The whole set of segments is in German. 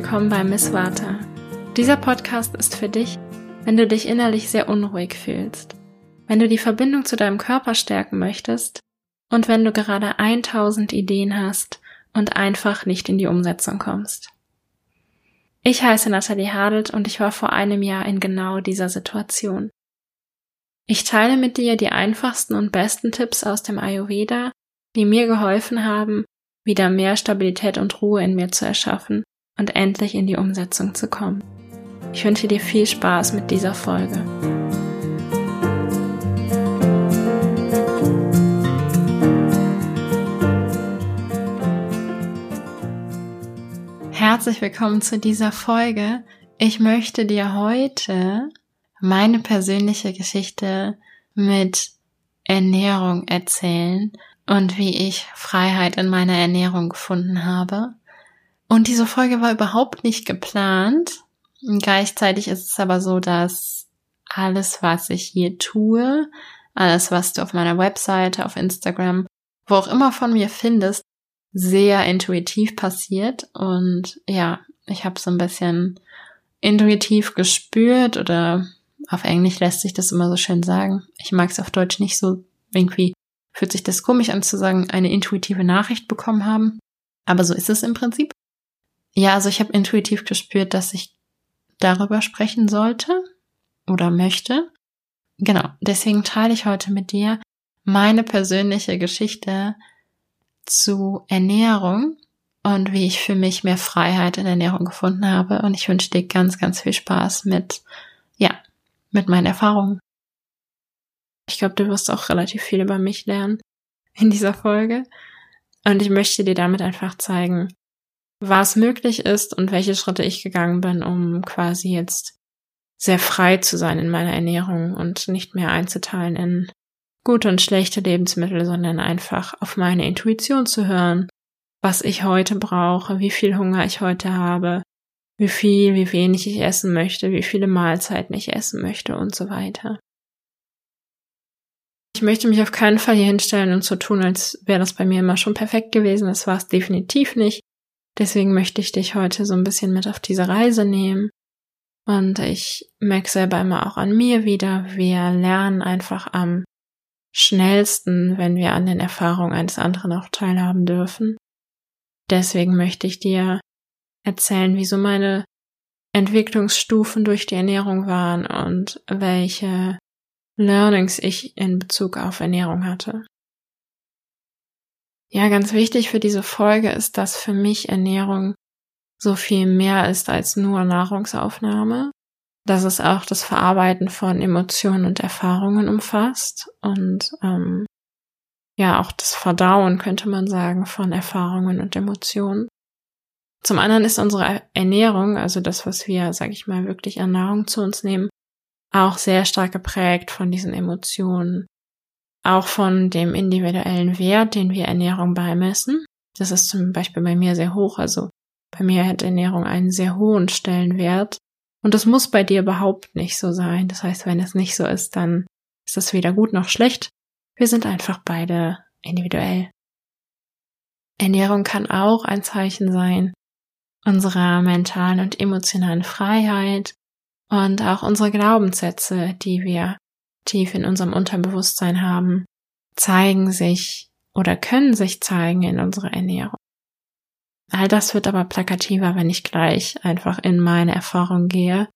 willkommen bei Miss Vata. Dieser Podcast ist für dich, wenn du dich innerlich sehr unruhig fühlst, wenn du die Verbindung zu deinem Körper stärken möchtest und wenn du gerade 1000 Ideen hast und einfach nicht in die Umsetzung kommst. Ich heiße Nathalie Hadelt und ich war vor einem Jahr in genau dieser Situation. Ich teile mit dir die einfachsten und besten Tipps aus dem Ayurveda, die mir geholfen haben, wieder mehr Stabilität und Ruhe in mir zu erschaffen und endlich in die Umsetzung zu kommen. Ich wünsche dir viel Spaß mit dieser Folge. Herzlich willkommen zu dieser Folge. Ich möchte dir heute meine persönliche Geschichte mit Ernährung erzählen und wie ich Freiheit in meiner Ernährung gefunden habe. Und diese Folge war überhaupt nicht geplant. Gleichzeitig ist es aber so, dass alles, was ich hier tue, alles, was du auf meiner Webseite, auf Instagram, wo auch immer von mir findest, sehr intuitiv passiert. Und ja, ich habe so ein bisschen intuitiv gespürt oder auf Englisch lässt sich das immer so schön sagen. Ich mag es auf Deutsch nicht so irgendwie fühlt sich das komisch an zu sagen, eine intuitive Nachricht bekommen haben. Aber so ist es im Prinzip. Ja, also ich habe intuitiv gespürt, dass ich darüber sprechen sollte oder möchte. Genau, deswegen teile ich heute mit dir meine persönliche Geschichte zu Ernährung und wie ich für mich mehr Freiheit in Ernährung gefunden habe. Und ich wünsche dir ganz, ganz viel Spaß mit, ja, mit meinen Erfahrungen. Ich glaube, du wirst auch relativ viel über mich lernen in dieser Folge. Und ich möchte dir damit einfach zeigen, was möglich ist und welche Schritte ich gegangen bin, um quasi jetzt sehr frei zu sein in meiner Ernährung und nicht mehr einzuteilen in gute und schlechte Lebensmittel, sondern einfach auf meine Intuition zu hören, was ich heute brauche, wie viel Hunger ich heute habe, wie viel, wie wenig ich essen möchte, wie viele Mahlzeiten ich essen möchte und so weiter. Ich möchte mich auf keinen Fall hier hinstellen und so tun, als wäre das bei mir immer schon perfekt gewesen. Das war es definitiv nicht. Deswegen möchte ich dich heute so ein bisschen mit auf diese Reise nehmen. Und ich merke selber immer auch an mir wieder, wir lernen einfach am schnellsten, wenn wir an den Erfahrungen eines anderen auch teilhaben dürfen. Deswegen möchte ich dir erzählen, wie so meine Entwicklungsstufen durch die Ernährung waren und welche Learnings ich in Bezug auf Ernährung hatte. Ja, ganz wichtig für diese Folge ist, dass für mich Ernährung so viel mehr ist als nur Nahrungsaufnahme, dass es auch das Verarbeiten von Emotionen und Erfahrungen umfasst und ähm, ja auch das Verdauen, könnte man sagen, von Erfahrungen und Emotionen. Zum anderen ist unsere Ernährung, also das, was wir, sag ich mal, wirklich an Nahrung zu uns nehmen, auch sehr stark geprägt von diesen Emotionen, auch von dem individuellen Wert, den wir Ernährung beimessen. Das ist zum Beispiel bei mir sehr hoch, also bei mir hat Ernährung einen sehr hohen Stellenwert und das muss bei dir überhaupt nicht so sein. Das heißt, wenn es nicht so ist, dann ist das weder gut noch schlecht. Wir sind einfach beide individuell. Ernährung kann auch ein Zeichen sein unserer mentalen und emotionalen Freiheit, und auch unsere Glaubenssätze, die wir tief in unserem Unterbewusstsein haben, zeigen sich oder können sich zeigen in unserer Ernährung. All das wird aber plakativer, wenn ich gleich einfach in meine Erfahrung gehe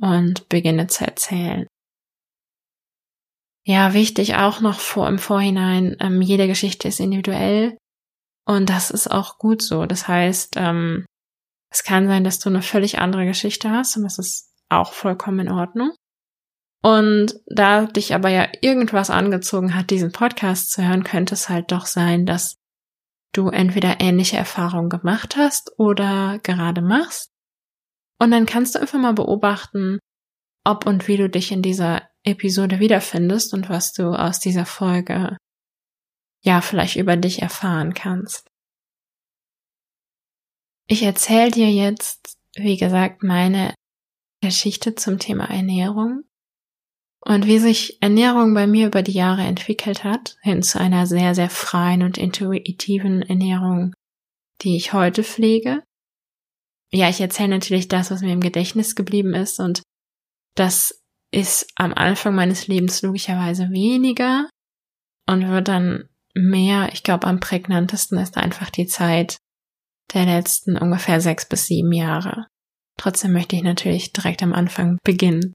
und beginne zu erzählen. Ja, wichtig auch noch vor im Vorhinein, ähm, jede Geschichte ist individuell und das ist auch gut so. Das heißt, ähm, es kann sein, dass du eine völlig andere Geschichte hast und das ist auch vollkommen in Ordnung. Und da dich aber ja irgendwas angezogen hat, diesen Podcast zu hören, könnte es halt doch sein, dass du entweder ähnliche Erfahrungen gemacht hast oder gerade machst. Und dann kannst du einfach mal beobachten, ob und wie du dich in dieser Episode wiederfindest und was du aus dieser Folge ja vielleicht über dich erfahren kannst. Ich erzähle dir jetzt, wie gesagt, meine Geschichte zum Thema Ernährung und wie sich Ernährung bei mir über die Jahre entwickelt hat, hin zu einer sehr, sehr freien und intuitiven Ernährung, die ich heute pflege. ja, ich erzähle natürlich das, was mir im Gedächtnis geblieben ist und das ist am Anfang meines Lebens logischerweise weniger und wird dann mehr. Ich glaube, am prägnantesten ist einfach die Zeit der letzten ungefähr sechs bis sieben Jahre. Trotzdem möchte ich natürlich direkt am Anfang beginnen.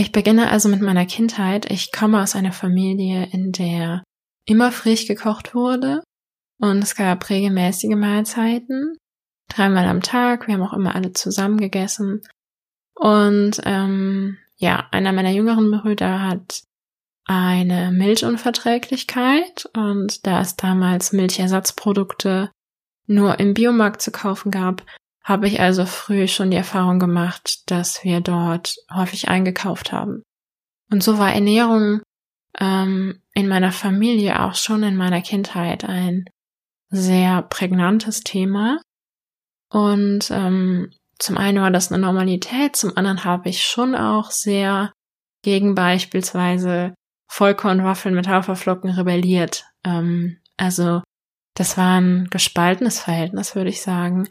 Ich beginne also mit meiner Kindheit. Ich komme aus einer Familie, in der immer frisch gekocht wurde und es gab regelmäßige Mahlzeiten, dreimal am Tag. Wir haben auch immer alle zusammen gegessen. Und ähm, ja, einer meiner jüngeren Brüder hat eine Milchunverträglichkeit und da es damals Milchersatzprodukte nur im Biomarkt zu kaufen gab, habe ich also früh schon die Erfahrung gemacht, dass wir dort häufig eingekauft haben. Und so war Ernährung ähm, in meiner Familie auch schon in meiner Kindheit ein sehr prägnantes Thema. Und ähm, zum einen war das eine Normalität, zum anderen habe ich schon auch sehr gegen beispielsweise Vollkornwaffeln mit Haferflocken rebelliert. Ähm, also das war ein gespaltenes Verhältnis, würde ich sagen.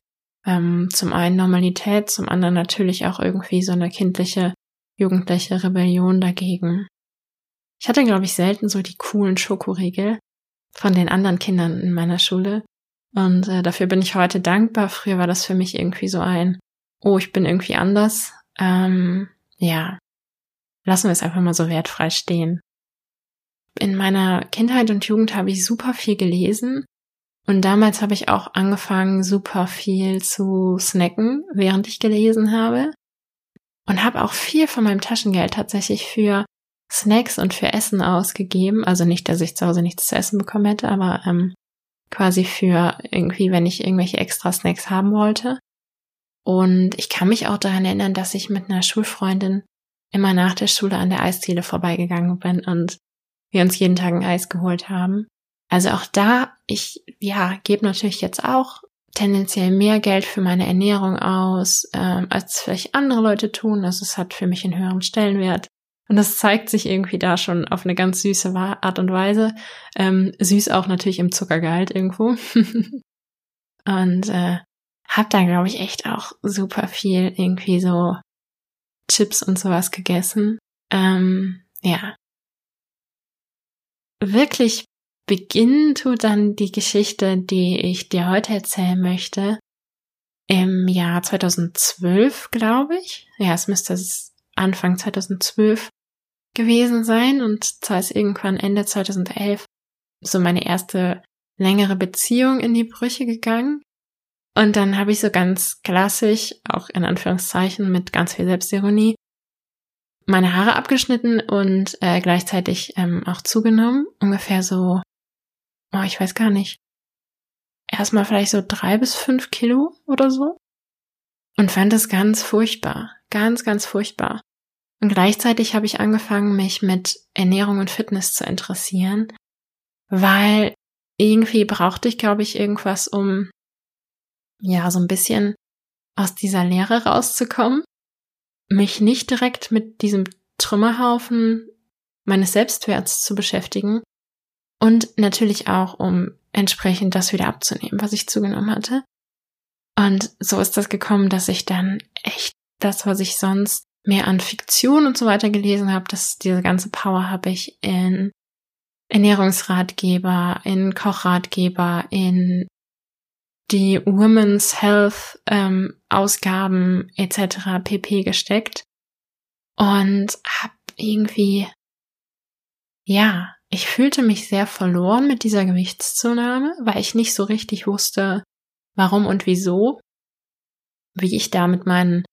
Ähm, zum einen Normalität, zum anderen natürlich auch irgendwie so eine kindliche, jugendliche Rebellion dagegen. Ich hatte, glaube ich, selten so die coolen Schokoriegel von den anderen Kindern in meiner Schule. Und äh, dafür bin ich heute dankbar. Früher war das für mich irgendwie so ein, oh, ich bin irgendwie anders. Ähm, ja, lassen wir es einfach mal so wertfrei stehen. In meiner Kindheit und Jugend habe ich super viel gelesen und damals habe ich auch angefangen, super viel zu snacken, während ich gelesen habe. Und habe auch viel von meinem Taschengeld tatsächlich für Snacks und für Essen ausgegeben. Also nicht, dass ich zu Hause nichts zu essen bekommen hätte, aber ähm, quasi für irgendwie, wenn ich irgendwelche extra Snacks haben wollte. Und ich kann mich auch daran erinnern, dass ich mit einer Schulfreundin immer nach der Schule an der Eisdiele vorbeigegangen bin und wir uns jeden Tag ein Eis geholt haben. Also auch da, ich, ja, gebe natürlich jetzt auch tendenziell mehr Geld für meine Ernährung aus, ähm, als vielleicht andere Leute tun. Also es hat für mich einen höheren Stellenwert. Und das zeigt sich irgendwie da schon auf eine ganz süße Art und Weise. Ähm, süß auch natürlich im Zuckergehalt irgendwo. und äh, hab da, glaube ich, echt auch super viel irgendwie so Chips und sowas gegessen. Ähm, ja. Wirklich beginnen tut dann die Geschichte, die ich dir heute erzählen möchte, im Jahr 2012, glaube ich. Ja, es müsste Anfang 2012 gewesen sein und zwar ist irgendwann Ende 2011 so meine erste längere Beziehung in die Brüche gegangen. Und dann habe ich so ganz klassisch, auch in Anführungszeichen mit ganz viel Selbstironie, meine Haare abgeschnitten und äh, gleichzeitig ähm, auch zugenommen. Ungefähr so, oh, ich weiß gar nicht. Erstmal vielleicht so drei bis fünf Kilo oder so. Und fand es ganz furchtbar. Ganz, ganz furchtbar. Und gleichzeitig habe ich angefangen, mich mit Ernährung und Fitness zu interessieren, weil irgendwie brauchte ich, glaube ich, irgendwas, um ja so ein bisschen aus dieser Lehre rauszukommen, mich nicht direkt mit diesem Trümmerhaufen meines Selbstwerts zu beschäftigen und natürlich auch, um entsprechend das wieder abzunehmen, was ich zugenommen hatte. Und so ist das gekommen, dass ich dann echt das, was ich sonst mehr an Fiktion und so weiter gelesen habe, dass diese ganze Power habe ich in Ernährungsratgeber, in Kochratgeber, in die Women's Health ähm, Ausgaben etc. pp gesteckt und habe irgendwie ja, ich fühlte mich sehr verloren mit dieser Gewichtszunahme, weil ich nicht so richtig wusste, warum und wieso, wie ich da mit meinen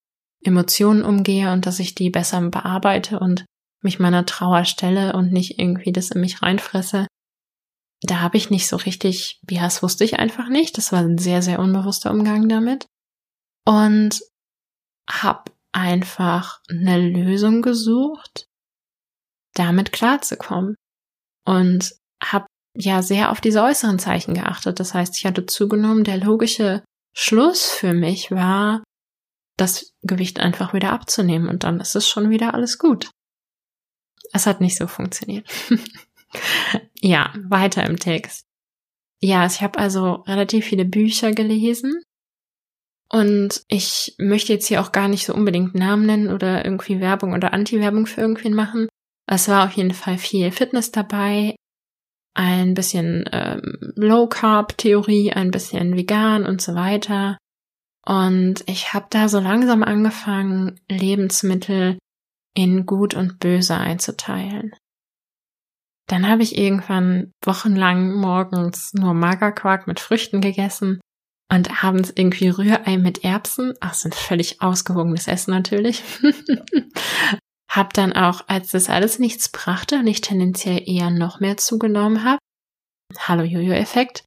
Emotionen umgehe und dass ich die besser bearbeite und mich meiner Trauer stelle und nicht irgendwie das in mich reinfresse. Da habe ich nicht so richtig, ja, das wusste ich einfach nicht. Das war ein sehr, sehr unbewusster Umgang damit. Und habe einfach eine Lösung gesucht, damit klarzukommen. Und habe ja sehr auf diese äußeren Zeichen geachtet. Das heißt, ich hatte zugenommen. Der logische Schluss für mich war, das Gewicht einfach wieder abzunehmen und dann ist es schon wieder alles gut. Es hat nicht so funktioniert. ja, weiter im Text. Ja, ich habe also relativ viele Bücher gelesen Und ich möchte jetzt hier auch gar nicht so unbedingt Namen nennen oder irgendwie Werbung oder Anti-Werbung für irgendwen machen. Es war auf jeden Fall viel Fitness dabei, ein bisschen ähm, Low Carb Theorie, ein bisschen vegan und so weiter. Und ich habe da so langsam angefangen, Lebensmittel in gut und böse einzuteilen. Dann habe ich irgendwann wochenlang morgens nur Magerquark mit Früchten gegessen und abends irgendwie Rührei mit Erbsen. Ach, ein völlig ausgewogenes Essen natürlich. hab dann auch, als das alles nichts brachte und ich tendenziell eher noch mehr zugenommen habe, Hallo Jojo-Effekt,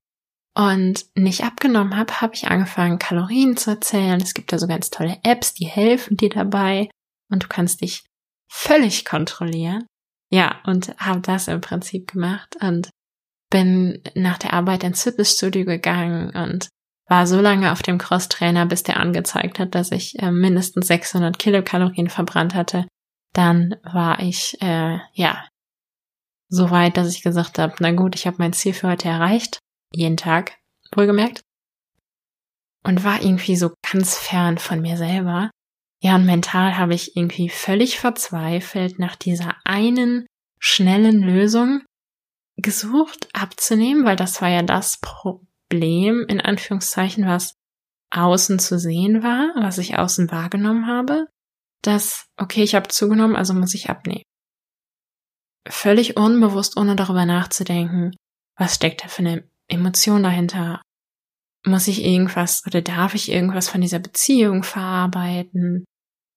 und nicht abgenommen habe, habe ich angefangen, Kalorien zu erzählen. Es gibt da so ganz tolle Apps, die helfen dir dabei und du kannst dich völlig kontrollieren. Ja, und habe das im Prinzip gemacht und bin nach der Arbeit ins Fitnessstudio gegangen und war so lange auf dem Crosstrainer, bis der angezeigt hat, dass ich äh, mindestens 600 Kilokalorien verbrannt hatte. Dann war ich, äh, ja, so weit, dass ich gesagt habe, na gut, ich habe mein Ziel für heute erreicht jeden Tag, wohlgemerkt. Und war irgendwie so ganz fern von mir selber. Ja, und mental habe ich irgendwie völlig verzweifelt nach dieser einen schnellen Lösung gesucht, abzunehmen, weil das war ja das Problem, in Anführungszeichen, was außen zu sehen war, was ich außen wahrgenommen habe, dass, okay, ich habe zugenommen, also muss ich abnehmen. Völlig unbewusst, ohne darüber nachzudenken, was steckt da für eine Emotion dahinter? Muss ich irgendwas oder darf ich irgendwas von dieser Beziehung verarbeiten?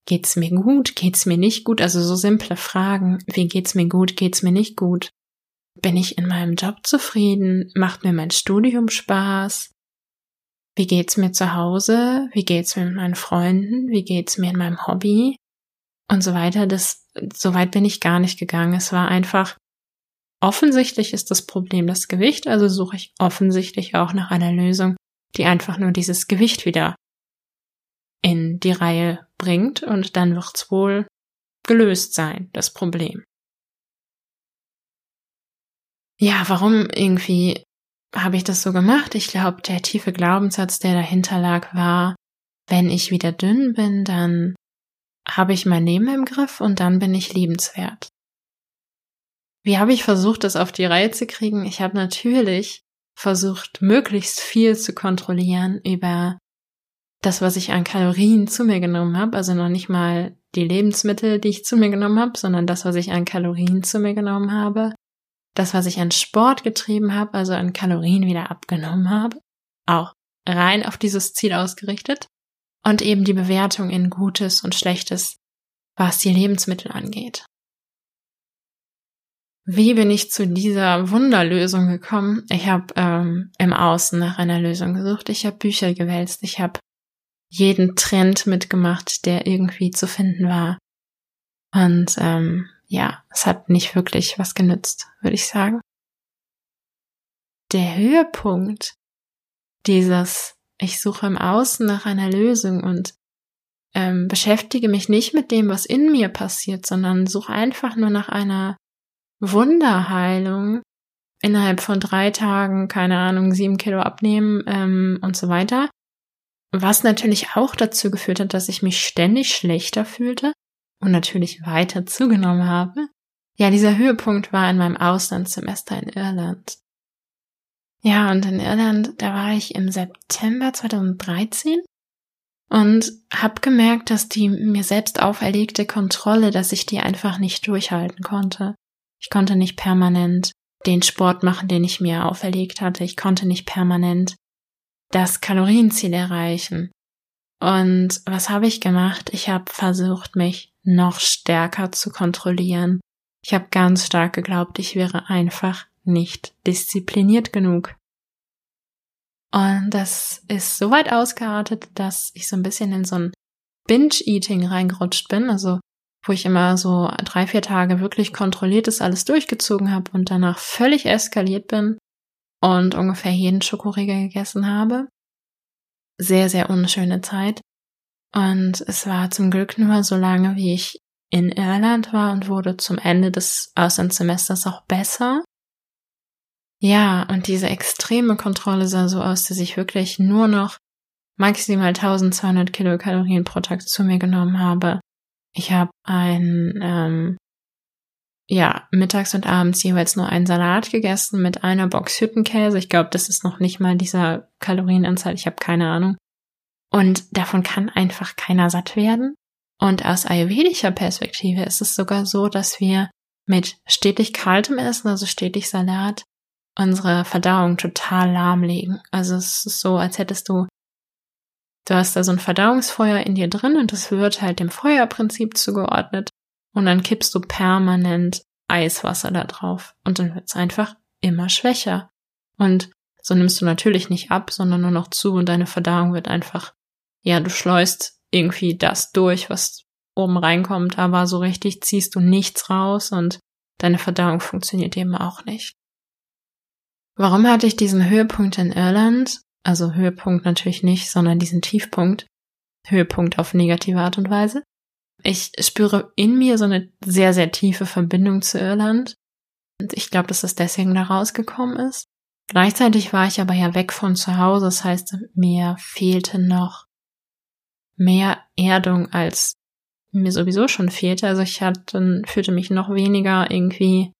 Geht's mir gut? Geht's mir nicht gut? Also so simple Fragen. Wie geht's mir gut? Geht's mir nicht gut? Bin ich in meinem Job zufrieden? Macht mir mein Studium Spaß? Wie geht's mir zu Hause? Wie geht's mir mit meinen Freunden? Wie geht's mir in meinem Hobby? Und so weiter. Das, so weit bin ich gar nicht gegangen. Es war einfach, Offensichtlich ist das Problem das Gewicht, also suche ich offensichtlich auch nach einer Lösung, die einfach nur dieses Gewicht wieder in die Reihe bringt und dann wird's wohl gelöst sein, das Problem. Ja, warum irgendwie habe ich das so gemacht? Ich glaube, der tiefe Glaubenssatz, der dahinter lag, war, wenn ich wieder dünn bin, dann habe ich mein Leben im Griff und dann bin ich liebenswert. Wie habe ich versucht, das auf die Reihe zu kriegen? Ich habe natürlich versucht, möglichst viel zu kontrollieren über das, was ich an Kalorien zu mir genommen habe. Also noch nicht mal die Lebensmittel, die ich zu mir genommen habe, sondern das, was ich an Kalorien zu mir genommen habe. Das, was ich an Sport getrieben habe, also an Kalorien wieder abgenommen habe. Auch rein auf dieses Ziel ausgerichtet. Und eben die Bewertung in Gutes und Schlechtes, was die Lebensmittel angeht. Wie bin ich zu dieser Wunderlösung gekommen? Ich habe ähm, im Außen nach einer Lösung gesucht. Ich habe Bücher gewälzt. Ich habe jeden Trend mitgemacht, der irgendwie zu finden war. Und ähm, ja, es hat nicht wirklich was genützt, würde ich sagen. Der Höhepunkt dieses, ich suche im Außen nach einer Lösung und ähm, beschäftige mich nicht mit dem, was in mir passiert, sondern suche einfach nur nach einer Wunderheilung innerhalb von drei Tagen, keine Ahnung, sieben Kilo abnehmen ähm, und so weiter. Was natürlich auch dazu geführt hat, dass ich mich ständig schlechter fühlte und natürlich weiter zugenommen habe. Ja, dieser Höhepunkt war in meinem Auslandssemester in Irland. Ja, und in Irland, da war ich im September 2013 und habe gemerkt, dass die mir selbst auferlegte Kontrolle, dass ich die einfach nicht durchhalten konnte. Ich konnte nicht permanent den Sport machen, den ich mir auferlegt hatte. Ich konnte nicht permanent das Kalorienziel erreichen. Und was habe ich gemacht? Ich habe versucht, mich noch stärker zu kontrollieren. Ich habe ganz stark geglaubt, ich wäre einfach nicht diszipliniert genug. Und das ist so weit ausgeartet, dass ich so ein bisschen in so ein Binge-Eating reingerutscht bin. Also wo ich immer so drei, vier Tage wirklich kontrolliert das alles durchgezogen habe und danach völlig eskaliert bin und ungefähr jeden Schokoriegel gegessen habe. Sehr, sehr unschöne Zeit. Und es war zum Glück nur so lange, wie ich in Irland war und wurde zum Ende des Auslandssemesters auch besser. Ja, und diese extreme Kontrolle sah so aus, dass ich wirklich nur noch maximal 1200 Kilokalorien pro Tag zu mir genommen habe. Ich habe ein, ähm, ja, mittags und abends jeweils nur einen Salat gegessen mit einer Box Hüttenkäse. Ich glaube, das ist noch nicht mal dieser Kalorienanzahl. Ich habe keine Ahnung. Und davon kann einfach keiner satt werden. Und aus ayurvedischer Perspektive ist es sogar so, dass wir mit stetig kaltem Essen, also stetig Salat, unsere Verdauung total lahmlegen. Also es ist so, als hättest du, du hast da so ein Verdauungsfeuer in dir drin und das wird halt dem Feuerprinzip zugeordnet und dann kippst du permanent Eiswasser da drauf und dann wird es einfach immer schwächer. Und so nimmst du natürlich nicht ab, sondern nur noch zu und deine Verdauung wird einfach, ja, du schleust irgendwie das durch, was oben reinkommt, aber so richtig ziehst du nichts raus und deine Verdauung funktioniert eben auch nicht. Warum hatte ich diesen Höhepunkt in Irland? Also Höhepunkt natürlich nicht, sondern diesen Tiefpunkt. Höhepunkt auf negative Art und Weise. Ich spüre in mir so eine sehr, sehr tiefe Verbindung zu Irland. Und ich glaube, dass das deswegen da rausgekommen ist. Gleichzeitig war ich aber ja weg von zu Hause. Das heißt, mir fehlte noch mehr Erdung, als mir sowieso schon fehlte. Also ich hatte, fühlte mich noch weniger irgendwie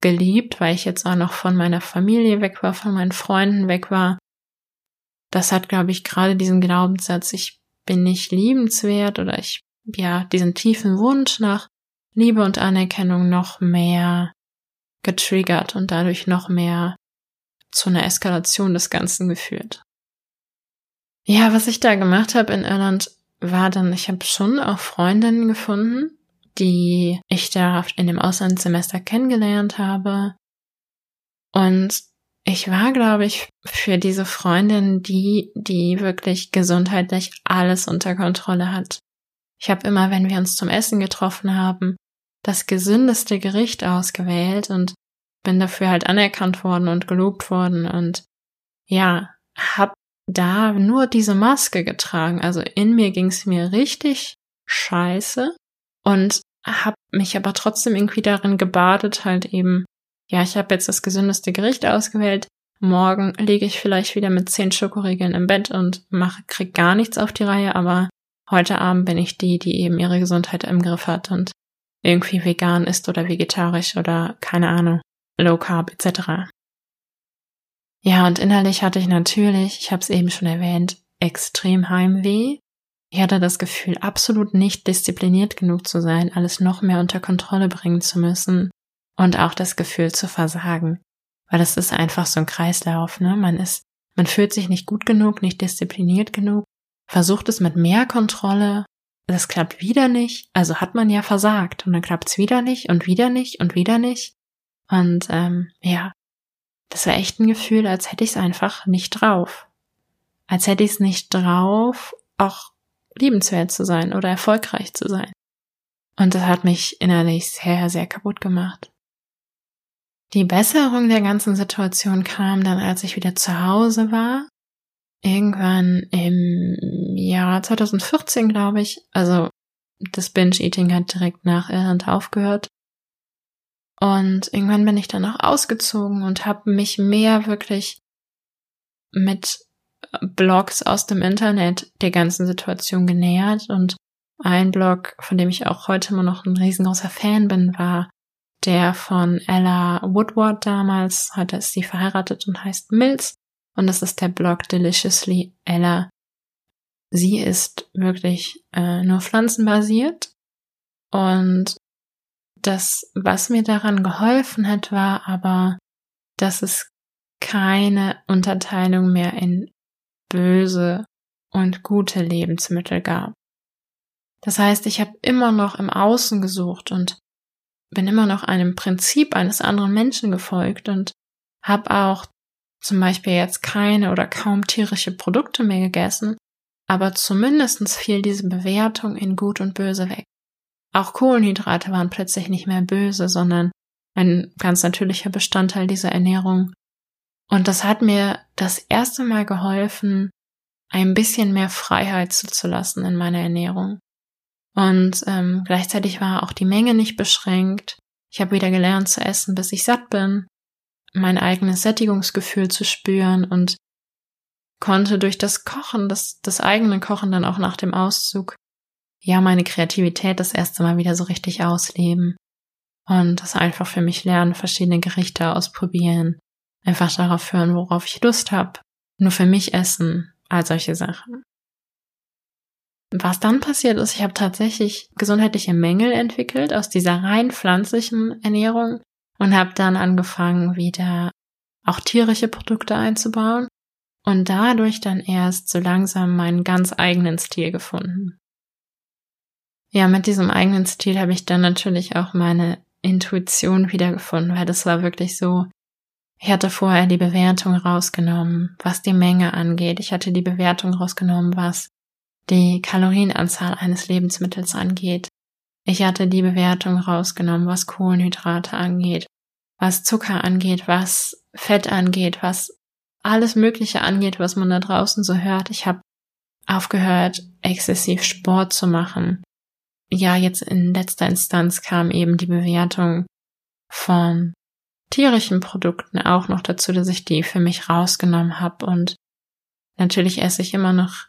geliebt, weil ich jetzt auch noch von meiner Familie weg war, von meinen Freunden weg war. Das hat, glaube ich, gerade diesen Glaubenssatz, ich bin nicht liebenswert oder ich, ja, diesen tiefen Wunsch nach Liebe und Anerkennung noch mehr getriggert und dadurch noch mehr zu einer Eskalation des Ganzen geführt. Ja, was ich da gemacht habe in Irland, war dann, ich habe schon auch Freundinnen gefunden, die ich da in dem Auslandssemester kennengelernt habe. Und ich war, glaube ich, für diese Freundin die, die wirklich gesundheitlich alles unter Kontrolle hat. Ich habe immer, wenn wir uns zum Essen getroffen haben, das gesündeste Gericht ausgewählt und bin dafür halt anerkannt worden und gelobt worden und ja, hab da nur diese Maske getragen. Also in mir ging es mir richtig scheiße und habe mich aber trotzdem irgendwie darin gebadet, halt eben, ja, ich habe jetzt das gesündeste Gericht ausgewählt. Morgen liege ich vielleicht wieder mit zehn Schokoriegeln im Bett und mache, krieg gar nichts auf die Reihe, aber heute Abend bin ich die, die eben ihre Gesundheit im Griff hat und irgendwie vegan ist oder vegetarisch oder keine Ahnung, low carb etc. Ja, und innerlich hatte ich natürlich, ich habe es eben schon erwähnt, extrem Heimweh. Ich hatte das Gefühl, absolut nicht diszipliniert genug zu sein, alles noch mehr unter Kontrolle bringen zu müssen und auch das Gefühl zu versagen. Weil das ist einfach so ein Kreislauf, ne? Man ist, man fühlt sich nicht gut genug, nicht diszipliniert genug, versucht es mit mehr Kontrolle, das klappt wieder nicht, also hat man ja versagt und dann klappt es wieder nicht und wieder nicht und wieder nicht. Und ähm, ja, das war echt ein Gefühl, als hätte ich es einfach nicht drauf. Als hätte ich es nicht drauf, auch liebenswert zu sein oder erfolgreich zu sein. Und das hat mich innerlich sehr, sehr kaputt gemacht. Die Besserung der ganzen Situation kam dann, als ich wieder zu Hause war. Irgendwann im Jahr 2014, glaube ich. Also das Binge-Eating hat direkt nach Irland aufgehört. Und irgendwann bin ich dann auch ausgezogen und habe mich mehr wirklich mit Blogs aus dem Internet der ganzen Situation genähert. Und ein Blog, von dem ich auch heute immer noch ein riesengroßer Fan bin, war der von Ella Woodward damals. Heute ist sie verheiratet und heißt Mills. Und das ist der Blog Deliciously Ella. Sie ist wirklich äh, nur pflanzenbasiert und das, was mir daran geholfen hat, war aber, dass es keine Unterteilung mehr in böse und gute Lebensmittel gab. Das heißt, ich habe immer noch im Außen gesucht und bin immer noch einem Prinzip eines anderen Menschen gefolgt und habe auch zum Beispiel jetzt keine oder kaum tierische Produkte mehr gegessen, aber zumindestens fiel diese Bewertung in gut und böse weg. Auch Kohlenhydrate waren plötzlich nicht mehr böse, sondern ein ganz natürlicher Bestandteil dieser Ernährung. Und das hat mir das erste Mal geholfen, ein bisschen mehr Freiheit zuzulassen in meiner Ernährung. Und ähm, gleichzeitig war auch die Menge nicht beschränkt. Ich habe wieder gelernt zu essen, bis ich satt bin, mein eigenes Sättigungsgefühl zu spüren und konnte durch das Kochen, das, das eigene Kochen dann auch nach dem Auszug, ja, meine Kreativität das erste Mal wieder so richtig ausleben. Und das einfach für mich lernen, verschiedene Gerichte ausprobieren, einfach darauf hören, worauf ich Lust habe, nur für mich essen, all solche Sachen. Was dann passiert ist, ich habe tatsächlich gesundheitliche Mängel entwickelt aus dieser rein pflanzlichen Ernährung und habe dann angefangen, wieder auch tierische Produkte einzubauen und dadurch dann erst so langsam meinen ganz eigenen Stil gefunden. Ja, mit diesem eigenen Stil habe ich dann natürlich auch meine Intuition wiedergefunden, weil das war wirklich so, ich hatte vorher die Bewertung rausgenommen, was die Menge angeht. Ich hatte die Bewertung rausgenommen, was die Kalorienanzahl eines Lebensmittels angeht. Ich hatte die Bewertung rausgenommen, was Kohlenhydrate angeht, was Zucker angeht, was Fett angeht, was alles Mögliche angeht, was man da draußen so hört. Ich habe aufgehört, exzessiv Sport zu machen. Ja, jetzt in letzter Instanz kam eben die Bewertung von tierischen Produkten auch noch dazu, dass ich die für mich rausgenommen habe. Und natürlich esse ich immer noch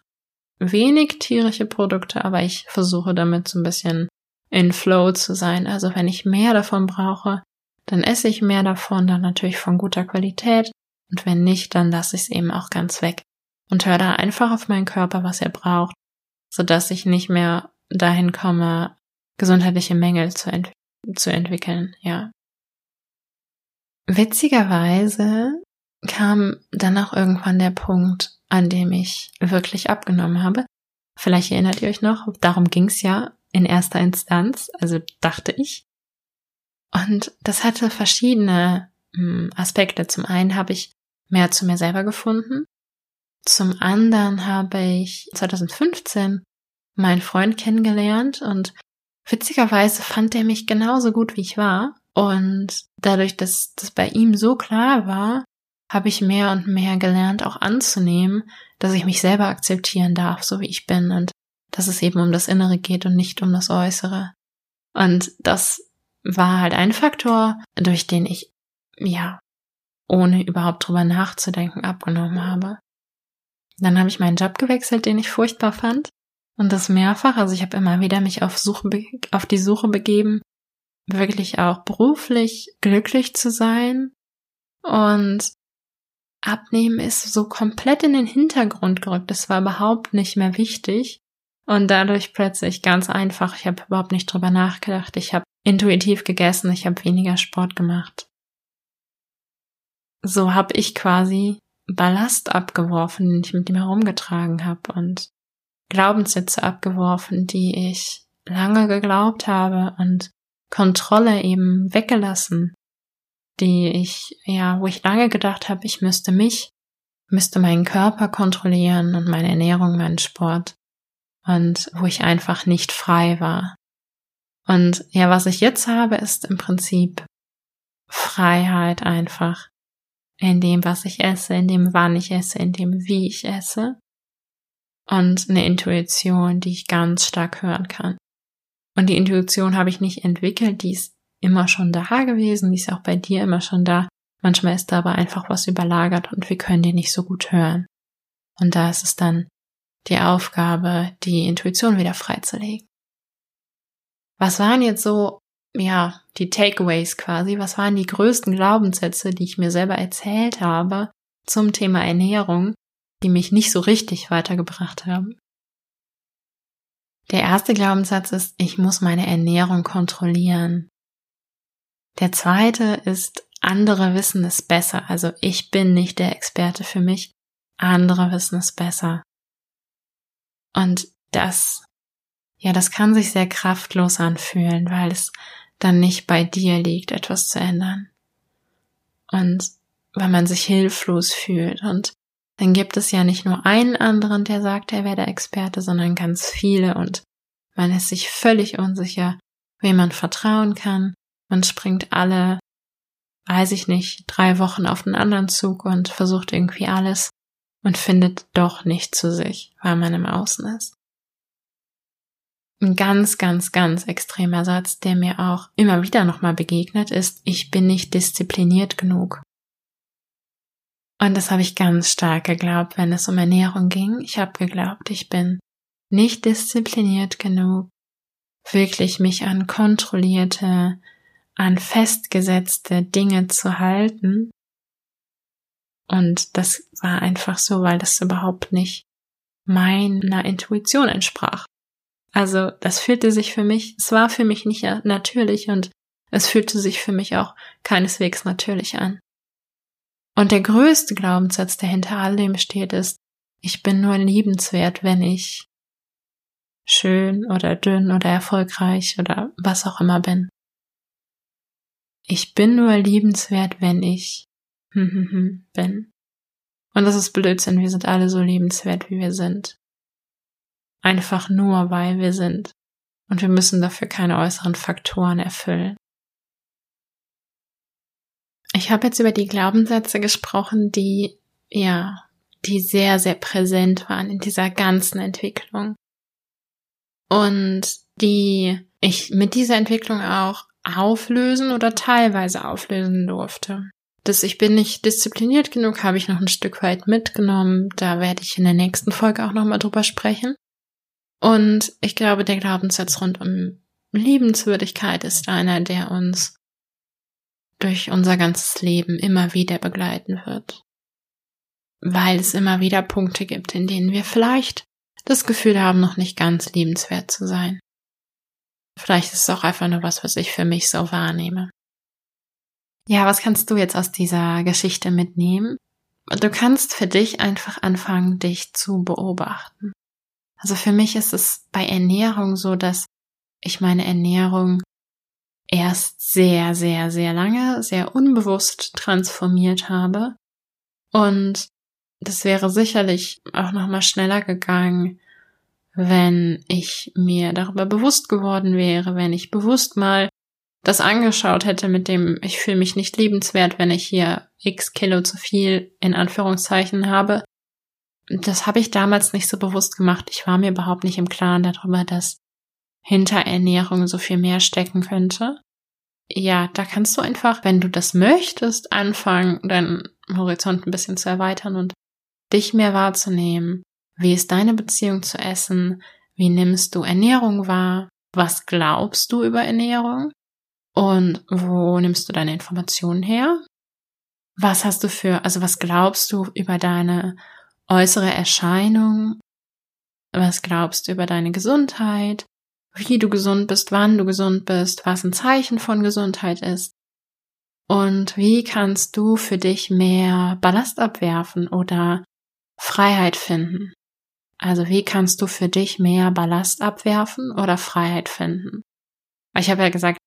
wenig tierische Produkte, aber ich versuche damit so ein bisschen in Flow zu sein. Also wenn ich mehr davon brauche, dann esse ich mehr davon, dann natürlich von guter Qualität. Und wenn nicht, dann lasse ich es eben auch ganz weg und höre da einfach auf meinen Körper, was er braucht, sodass ich nicht mehr dahin komme, gesundheitliche Mängel zu, ent zu entwickeln, ja. Witzigerweise kam dann auch irgendwann der Punkt, an dem ich wirklich abgenommen habe. Vielleicht erinnert ihr euch noch, darum ging es ja in erster Instanz, also dachte ich. Und das hatte verschiedene hm, Aspekte. Zum einen habe ich mehr zu mir selber gefunden. Zum anderen habe ich 2015 meinen Freund kennengelernt und witzigerweise fand er mich genauso gut, wie ich war. Und dadurch, dass das bei ihm so klar war, habe ich mehr und mehr gelernt, auch anzunehmen, dass ich mich selber akzeptieren darf, so wie ich bin und dass es eben um das Innere geht und nicht um das Äußere. Und das war halt ein Faktor, durch den ich, ja, ohne überhaupt drüber nachzudenken, abgenommen habe. Dann habe ich meinen Job gewechselt, den ich furchtbar fand. Und das mehrfach. Also ich habe immer wieder mich auf, Suche, auf die Suche begeben, wirklich auch beruflich glücklich zu sein. Und Abnehmen ist so komplett in den Hintergrund gerückt. Das war überhaupt nicht mehr wichtig. Und dadurch plötzlich ganz einfach, ich habe überhaupt nicht drüber nachgedacht. Ich habe intuitiv gegessen, ich habe weniger Sport gemacht. So habe ich quasi Ballast abgeworfen, den ich mit mir herumgetragen habe und Glaubenssätze abgeworfen, die ich lange geglaubt habe und Kontrolle eben weggelassen die ich, ja, wo ich lange gedacht habe, ich müsste mich, müsste meinen Körper kontrollieren und meine Ernährung, meinen Sport und wo ich einfach nicht frei war. Und ja, was ich jetzt habe, ist im Prinzip Freiheit einfach in dem, was ich esse, in dem, wann ich esse, in dem, wie ich esse und eine Intuition, die ich ganz stark hören kann. Und die Intuition habe ich nicht entwickelt, die ist immer schon da gewesen, die ist auch bei dir immer schon da. Manchmal ist da aber einfach was überlagert und wir können die nicht so gut hören. Und da ist es dann die Aufgabe, die Intuition wieder freizulegen. Was waren jetzt so, ja, die Takeaways quasi? Was waren die größten Glaubenssätze, die ich mir selber erzählt habe zum Thema Ernährung, die mich nicht so richtig weitergebracht haben? Der erste Glaubenssatz ist, ich muss meine Ernährung kontrollieren. Der zweite ist, andere wissen es besser. Also ich bin nicht der Experte für mich. Andere wissen es besser. Und das, ja, das kann sich sehr kraftlos anfühlen, weil es dann nicht bei dir liegt, etwas zu ändern. Und weil man sich hilflos fühlt. Und dann gibt es ja nicht nur einen anderen, der sagt, er wäre der Experte, sondern ganz viele. Und man ist sich völlig unsicher, wem man vertrauen kann, man springt alle, weiß ich nicht, drei Wochen auf einen anderen Zug und versucht irgendwie alles und findet doch nicht zu sich, weil man im Außen ist. Ein ganz, ganz, ganz extremer Satz, der mir auch immer wieder nochmal begegnet, ist, ich bin nicht diszipliniert genug. Und das habe ich ganz stark geglaubt, wenn es um Ernährung ging. Ich habe geglaubt, ich bin nicht diszipliniert genug, wirklich mich an kontrollierte, an festgesetzte Dinge zu halten. Und das war einfach so, weil das überhaupt nicht meiner Intuition entsprach. Also das fühlte sich für mich, es war für mich nicht natürlich und es fühlte sich für mich auch keineswegs natürlich an. Und der größte Glaubenssatz, der hinter all dem steht, ist, ich bin nur liebenswert, wenn ich schön oder dünn oder erfolgreich oder was auch immer bin. Ich bin nur liebenswert, wenn ich bin. Und das ist Blödsinn, wir sind alle so liebenswert, wie wir sind. Einfach nur, weil wir sind. Und wir müssen dafür keine äußeren Faktoren erfüllen. Ich habe jetzt über die Glaubenssätze gesprochen, die, ja, die sehr, sehr präsent waren in dieser ganzen Entwicklung. Und die ich mit dieser Entwicklung auch auflösen oder teilweise auflösen durfte. Das ich bin nicht diszipliniert genug, habe ich noch ein Stück weit mitgenommen. Da werde ich in der nächsten Folge auch nochmal drüber sprechen. Und ich glaube, der Glaubenssatz rund um Liebenswürdigkeit ist einer, der uns durch unser ganzes Leben immer wieder begleiten wird. Weil es immer wieder Punkte gibt, in denen wir vielleicht das Gefühl haben, noch nicht ganz liebenswert zu sein. Vielleicht ist es auch einfach nur was, was ich für mich so wahrnehme. Ja, was kannst du jetzt aus dieser Geschichte mitnehmen? Du kannst für dich einfach anfangen, dich zu beobachten. Also für mich ist es bei Ernährung so, dass ich meine Ernährung erst sehr, sehr, sehr lange, sehr unbewusst transformiert habe. Und das wäre sicherlich auch nochmal schneller gegangen, wenn ich mir darüber bewusst geworden wäre, wenn ich bewusst mal das angeschaut hätte mit dem, ich fühle mich nicht liebenswert, wenn ich hier x Kilo zu viel in Anführungszeichen habe, das habe ich damals nicht so bewusst gemacht. Ich war mir überhaupt nicht im Klaren darüber, dass hinter Ernährung so viel mehr stecken könnte. Ja, da kannst du einfach, wenn du das möchtest, anfangen, deinen Horizont ein bisschen zu erweitern und dich mehr wahrzunehmen. Wie ist deine Beziehung zu Essen? Wie nimmst du Ernährung wahr? Was glaubst du über Ernährung? Und wo nimmst du deine Informationen her? Was hast du für, also was glaubst du über deine äußere Erscheinung? Was glaubst du über deine Gesundheit? Wie du gesund bist, wann du gesund bist, was ein Zeichen von Gesundheit ist? Und wie kannst du für dich mehr Ballast abwerfen oder Freiheit finden? Also wie kannst du für dich mehr Ballast abwerfen oder Freiheit finden? Ich habe ja gesagt,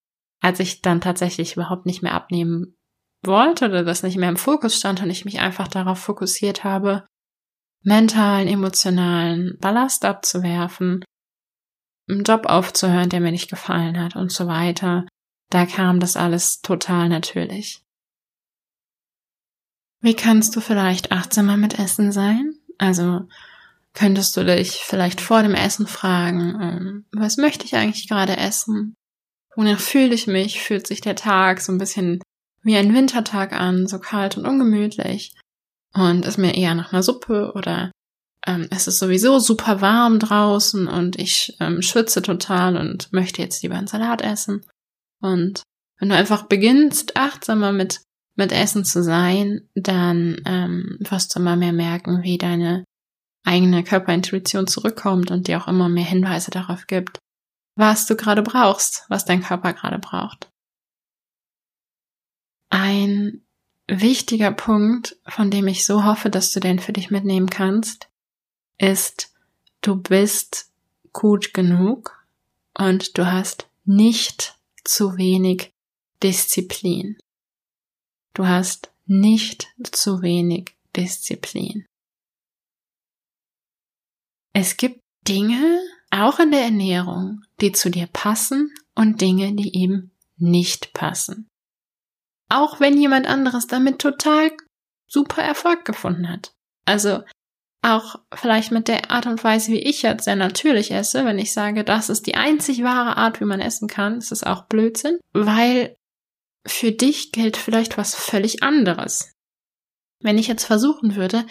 als ich dann tatsächlich überhaupt nicht mehr abnehmen wollte oder das nicht mehr im Fokus stand und ich mich einfach darauf fokussiert habe, mentalen, emotionalen Ballast abzuwerfen, einen Job aufzuhören, der mir nicht gefallen hat und so weiter. Da kam das alles total natürlich. Wie kannst du vielleicht achtsamer mit Essen sein? Also könntest du dich vielleicht vor dem Essen fragen, ähm, was möchte ich eigentlich gerade essen? Wonach fühle ich mich? Fühlt sich der Tag so ein bisschen wie ein Wintertag an, so kalt und ungemütlich? und ist mir eher nach einer Suppe oder ähm, es ist sowieso super warm draußen und ich ähm, schwitze total und möchte jetzt lieber einen Salat essen. Und wenn du einfach beginnst, achtsamer mit, mit Essen zu sein, dann ähm, wirst du immer mehr merken, wie deine eigene Körperintuition zurückkommt und dir auch immer mehr Hinweise darauf gibt, was du gerade brauchst, was dein Körper gerade braucht. Ein wichtiger Punkt, von dem ich so hoffe, dass du den für dich mitnehmen kannst, ist, du bist gut genug und du hast nicht zu wenig Disziplin. Du hast nicht zu wenig Disziplin. Es gibt Dinge, auch in der Ernährung, die zu dir passen und Dinge, die eben nicht passen. Auch wenn jemand anderes damit total super Erfolg gefunden hat. Also auch vielleicht mit der Art und Weise, wie ich jetzt sehr natürlich esse, wenn ich sage, das ist die einzig wahre Art, wie man essen kann, ist es auch Blödsinn, weil für dich gilt vielleicht was völlig anderes. Wenn ich jetzt versuchen würde,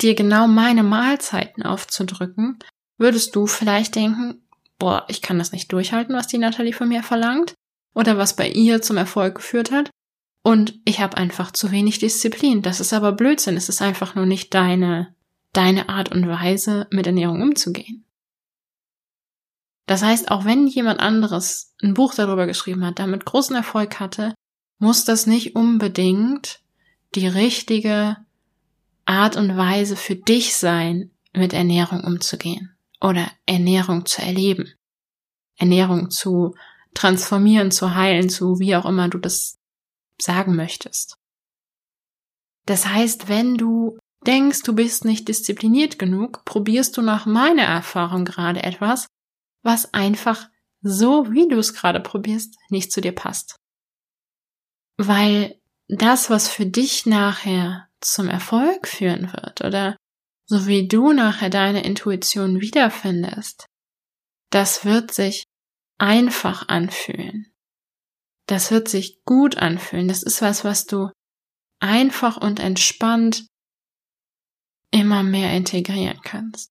dir genau meine Mahlzeiten aufzudrücken, würdest du vielleicht denken, boah, ich kann das nicht durchhalten, was die Natalie von mir verlangt oder was bei ihr zum Erfolg geführt hat. Und ich habe einfach zu wenig Disziplin. Das ist aber Blödsinn. Es ist einfach nur nicht deine, deine Art und Weise, mit Ernährung umzugehen. Das heißt, auch wenn jemand anderes ein Buch darüber geschrieben hat, damit großen Erfolg hatte, muss das nicht unbedingt die richtige Art und Weise für dich sein, mit Ernährung umzugehen oder Ernährung zu erleben. Ernährung zu transformieren, zu heilen, zu wie auch immer du das sagen möchtest. Das heißt, wenn du denkst, du bist nicht diszipliniert genug, probierst du nach meiner Erfahrung gerade etwas, was einfach so, wie du es gerade probierst, nicht zu dir passt. Weil das, was für dich nachher zum Erfolg führen wird oder so wie du nachher deine Intuition wiederfindest, das wird sich einfach anfühlen. Das wird sich gut anfühlen. Das ist was, was du einfach und entspannt immer mehr integrieren kannst.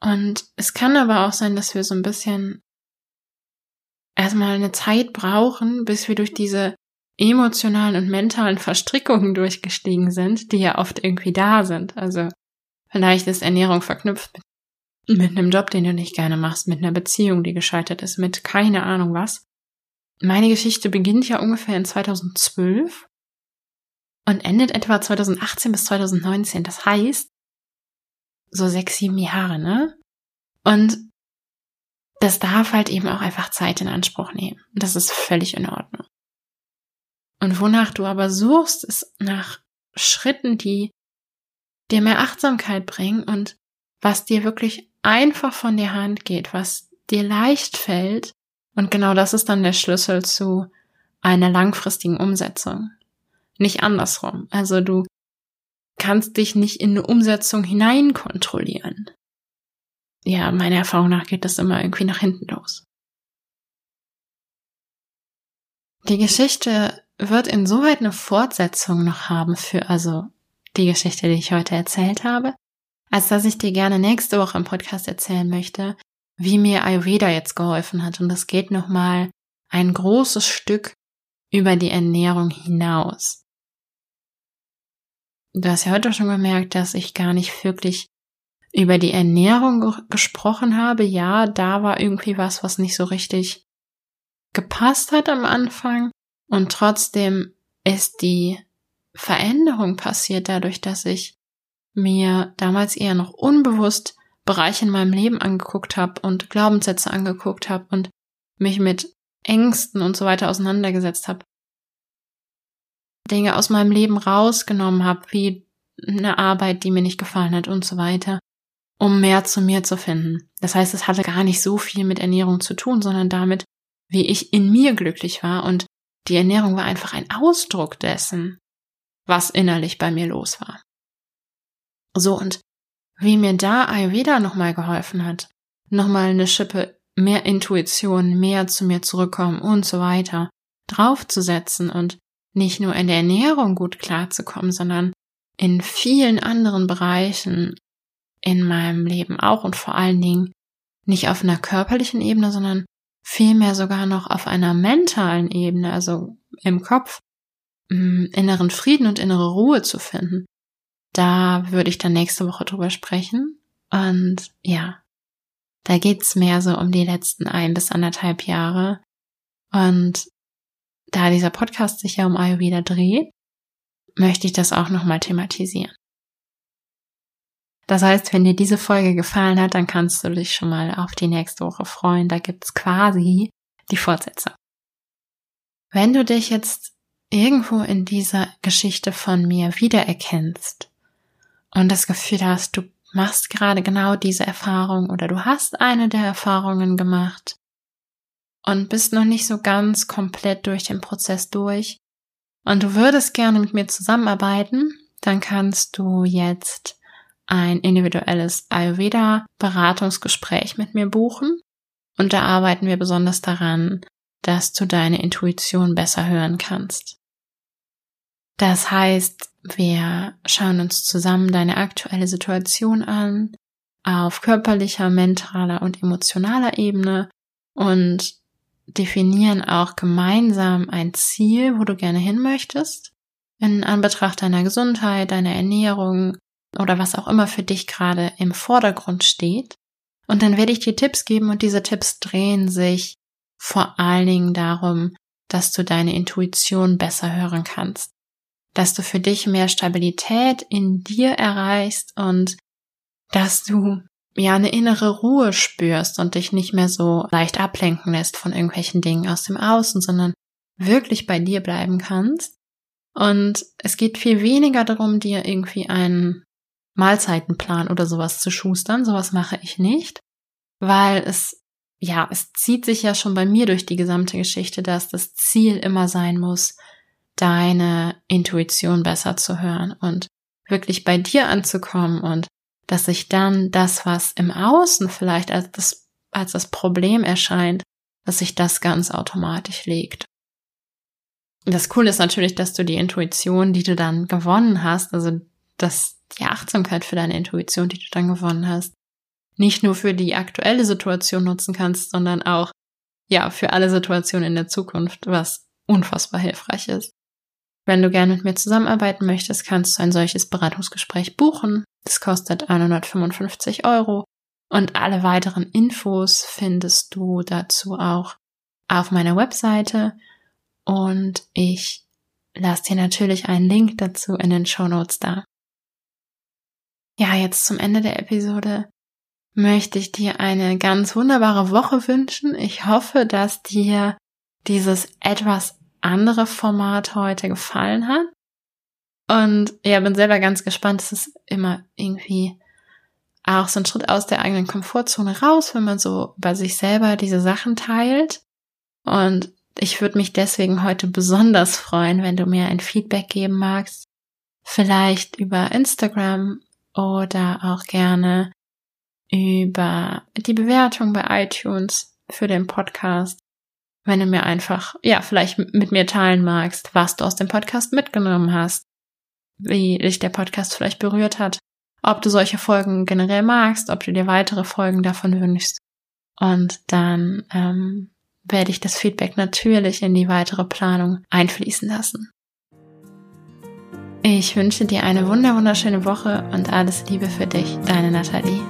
Und es kann aber auch sein, dass wir so ein bisschen erstmal eine Zeit brauchen, bis wir durch diese emotionalen und mentalen Verstrickungen durchgestiegen sind, die ja oft irgendwie da sind. Also vielleicht ist Ernährung verknüpft mit, mit einem Job, den du nicht gerne machst, mit einer Beziehung, die gescheitert ist, mit keine Ahnung was. Meine Geschichte beginnt ja ungefähr in 2012 und endet etwa 2018 bis 2019. Das heißt, so sechs, sieben Jahre, ne? Und das darf halt eben auch einfach Zeit in Anspruch nehmen. Das ist völlig in Ordnung. Und wonach du aber suchst, ist nach Schritten, die dir mehr Achtsamkeit bringen und was dir wirklich einfach von der Hand geht, was dir leicht fällt. Und genau das ist dann der Schlüssel zu einer langfristigen Umsetzung. Nicht andersrum. Also du kannst dich nicht in eine Umsetzung hinein kontrollieren. Ja, meiner Erfahrung nach geht das immer irgendwie nach hinten los. Die Geschichte wird insoweit eine Fortsetzung noch haben für also die Geschichte, die ich heute erzählt habe, als dass ich dir gerne nächste Woche im Podcast erzählen möchte, wie mir Ayurveda jetzt geholfen hat. Und das geht nochmal ein großes Stück über die Ernährung hinaus. Du hast ja heute schon gemerkt, dass ich gar nicht wirklich über die Ernährung ge gesprochen habe. Ja, da war irgendwie was, was nicht so richtig gepasst hat am Anfang. Und trotzdem ist die Veränderung passiert dadurch, dass ich mir damals eher noch unbewusst Bereiche in meinem Leben angeguckt habe und Glaubenssätze angeguckt habe und mich mit Ängsten und so weiter auseinandergesetzt habe. Dinge aus meinem Leben rausgenommen habe, wie eine Arbeit, die mir nicht gefallen hat und so weiter, um mehr zu mir zu finden. Das heißt, es hatte gar nicht so viel mit Ernährung zu tun, sondern damit, wie ich in mir glücklich war und die Ernährung war einfach ein Ausdruck dessen, was innerlich bei mir los war. So, und wie mir da Ayurveda nochmal geholfen hat, nochmal eine Schippe mehr Intuition, mehr zu mir zurückkommen und so weiter draufzusetzen und nicht nur in der Ernährung gut klarzukommen, sondern in vielen anderen Bereichen in meinem Leben auch und vor allen Dingen nicht auf einer körperlichen Ebene, sondern vielmehr sogar noch auf einer mentalen Ebene, also im Kopf, mm, inneren Frieden und innere Ruhe zu finden. Da würde ich dann nächste Woche drüber sprechen. Und ja, da geht's mehr so um die letzten ein bis anderthalb Jahre. Und da dieser Podcast sich ja um Ayurveda dreht, möchte ich das auch nochmal thematisieren. Das heißt, wenn dir diese Folge gefallen hat, dann kannst du dich schon mal auf die nächste Woche freuen. Da gibt's quasi die Fortsetzung. Wenn du dich jetzt irgendwo in dieser Geschichte von mir wiedererkennst und das Gefühl hast, du machst gerade genau diese Erfahrung oder du hast eine der Erfahrungen gemacht und bist noch nicht so ganz komplett durch den Prozess durch und du würdest gerne mit mir zusammenarbeiten, dann kannst du jetzt ein individuelles Ayurveda-Beratungsgespräch mit mir buchen. Und da arbeiten wir besonders daran, dass du deine Intuition besser hören kannst. Das heißt, wir schauen uns zusammen deine aktuelle Situation an, auf körperlicher, mentaler und emotionaler Ebene und definieren auch gemeinsam ein Ziel, wo du gerne hin möchtest, in Anbetracht deiner Gesundheit, deiner Ernährung oder was auch immer für dich gerade im Vordergrund steht. Und dann werde ich dir Tipps geben und diese Tipps drehen sich vor allen Dingen darum, dass du deine Intuition besser hören kannst, dass du für dich mehr Stabilität in dir erreichst und dass du ja eine innere Ruhe spürst und dich nicht mehr so leicht ablenken lässt von irgendwelchen Dingen aus dem Außen, sondern wirklich bei dir bleiben kannst. Und es geht viel weniger darum, dir irgendwie einen Mahlzeitenplan oder sowas zu schustern. Sowas mache ich nicht, weil es, ja, es zieht sich ja schon bei mir durch die gesamte Geschichte, dass das Ziel immer sein muss, deine Intuition besser zu hören und wirklich bei dir anzukommen und dass sich dann das, was im Außen vielleicht als das, als das Problem erscheint, dass sich das ganz automatisch legt. Das Coole ist natürlich, dass du die Intuition, die du dann gewonnen hast, also das, die Achtsamkeit für deine Intuition, die du dann gewonnen hast, nicht nur für die aktuelle Situation nutzen kannst, sondern auch, ja, für alle Situationen in der Zukunft, was unfassbar hilfreich ist. Wenn du gerne mit mir zusammenarbeiten möchtest, kannst du ein solches Beratungsgespräch buchen. Das kostet 155 Euro und alle weiteren Infos findest du dazu auch auf meiner Webseite und ich lasse dir natürlich einen Link dazu in den Show Notes da. Ja, jetzt zum Ende der Episode möchte ich dir eine ganz wunderbare Woche wünschen. Ich hoffe, dass dir dieses etwas andere Format heute gefallen hat. Und ja, bin selber ganz gespannt. Es ist immer irgendwie auch so ein Schritt aus der eigenen Komfortzone raus, wenn man so bei sich selber diese Sachen teilt. Und ich würde mich deswegen heute besonders freuen, wenn du mir ein Feedback geben magst. Vielleicht über Instagram oder auch gerne über die Bewertung bei iTunes für den Podcast. Wenn du mir einfach, ja, vielleicht mit mir teilen magst, was du aus dem Podcast mitgenommen hast wie dich der Podcast vielleicht berührt hat, ob du solche Folgen generell magst, ob du dir weitere Folgen davon wünschst. Und dann ähm, werde ich das Feedback natürlich in die weitere Planung einfließen lassen. Ich wünsche dir eine wunderschöne Woche und alles Liebe für dich, deine Nathalie.